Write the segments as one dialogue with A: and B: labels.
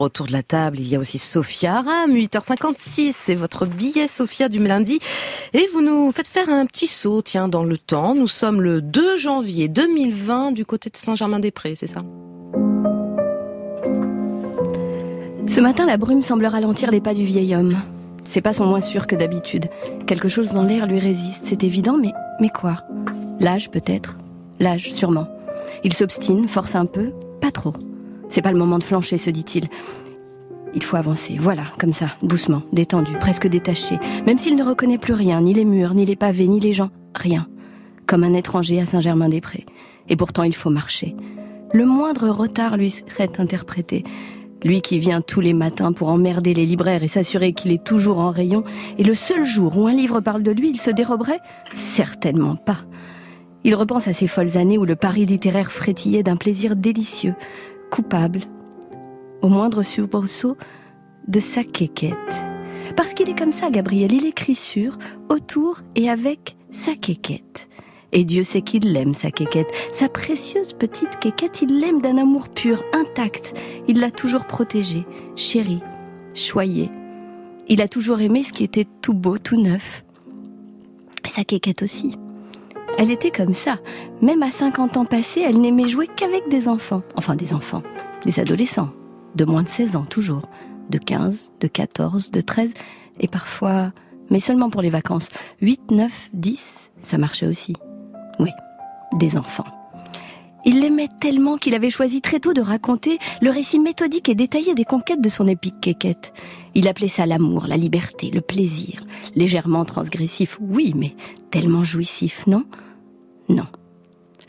A: Autour de la table, il y a aussi Sophia Aram, 8h56, c'est votre billet Sophia du lundi. Et vous nous faites faire un petit saut, tiens, dans le temps. Nous sommes le 2 janvier 2020 du côté de Saint-Germain-des-Prés, c'est ça?
B: Ce matin, la brume semble ralentir les pas du vieil homme. Ses pas sont moins sûrs que d'habitude. Quelque chose dans l'air lui résiste, c'est évident, mais, mais quoi? L'âge peut-être? L'âge, sûrement. Il s'obstine, force un peu, pas trop. C'est pas le moment de flancher, se dit-il. Il faut avancer, voilà, comme ça, doucement, détendu, presque détaché, même s'il ne reconnaît plus rien, ni les murs, ni les pavés, ni les gens, rien. Comme un étranger à Saint-Germain-des-Prés. Et pourtant, il faut marcher. Le moindre retard lui serait interprété. Lui qui vient tous les matins pour emmerder les libraires et s'assurer qu'il est toujours en rayon, et le seul jour où un livre parle de lui, il se déroberait Certainement pas. Il repense à ces folles années où le Paris littéraire frétillait d'un plaisir délicieux, coupable, au moindre soubresaut de sa quéquette. Parce qu'il est comme ça, Gabriel, il écrit sur, autour et avec sa quéquette. Et Dieu sait qu'il l'aime, sa quéquette. Sa précieuse petite quéquette, il l'aime d'un amour pur, intact. Il l'a toujours protégée, chérie, choyée. Il a toujours aimé ce qui était tout beau, tout neuf. Sa quéquette aussi. Elle était comme ça. Même à 50 ans passés, elle n'aimait jouer qu'avec des enfants. Enfin, des enfants. Des adolescents. De moins de 16 ans, toujours. De 15, de 14, de 13. Et parfois, mais seulement pour les vacances. 8, 9, 10, ça marchait aussi. Oui, des enfants. Il l'aimait tellement qu'il avait choisi très tôt de raconter le récit méthodique et détaillé des conquêtes de son épique quéquette. Il appelait ça l'amour, la liberté, le plaisir. Légèrement transgressif, oui, mais tellement jouissif, non? Non.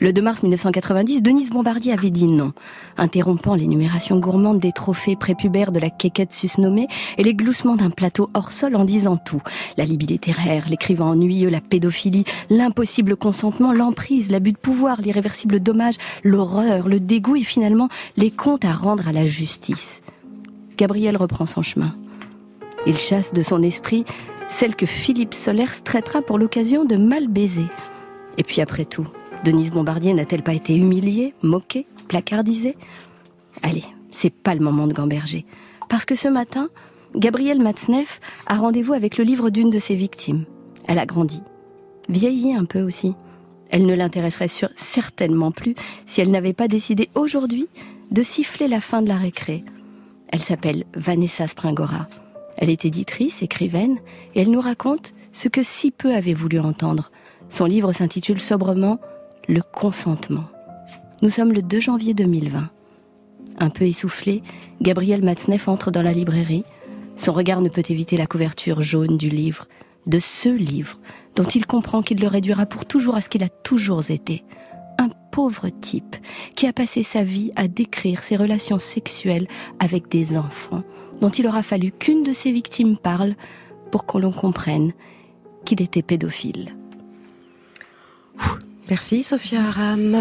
B: Le 2 mars 1990, Denise Bombardier avait dit non, interrompant l'énumération gourmande des trophées prépubères de la quéquette susnommée et les gloussements d'un plateau hors sol en disant tout. La libye littéraire, l'écrivain ennuyeux, la pédophilie, l'impossible consentement, l'emprise, l'abus de pouvoir, l'irréversible dommage, l'horreur, le dégoût et finalement les comptes à rendre à la justice. Gabriel reprend son chemin. Il chasse de son esprit celle que Philippe Solers traitera pour l'occasion de mal baiser. Et puis après tout, Denise Bombardier n'a-t-elle pas été humiliée, moquée, placardisée? Allez, c'est pas le moment de gamberger. Parce que ce matin, Gabrielle Matzneff a rendez-vous avec le livre d'une de ses victimes. Elle a grandi, vieilli un peu aussi. Elle ne l'intéresserait certainement plus si elle n'avait pas décidé aujourd'hui de siffler la fin de la récré. Elle s'appelle Vanessa Springora. Elle est éditrice, écrivaine, et elle nous raconte ce que si peu avait voulu entendre. Son livre s'intitule sobrement le consentement. Nous sommes le 2 janvier 2020. Un peu essoufflé, Gabriel Matzneff entre dans la librairie. Son regard ne peut éviter la couverture jaune du livre, de ce livre, dont il comprend qu'il le réduira pour toujours à ce qu'il a toujours été. Un pauvre type qui a passé sa vie à décrire ses relations sexuelles avec des enfants, dont il aura fallu qu'une de ses victimes parle pour qu'on l'on comprenne qu'il était pédophile.
A: Merci Sophia Aram.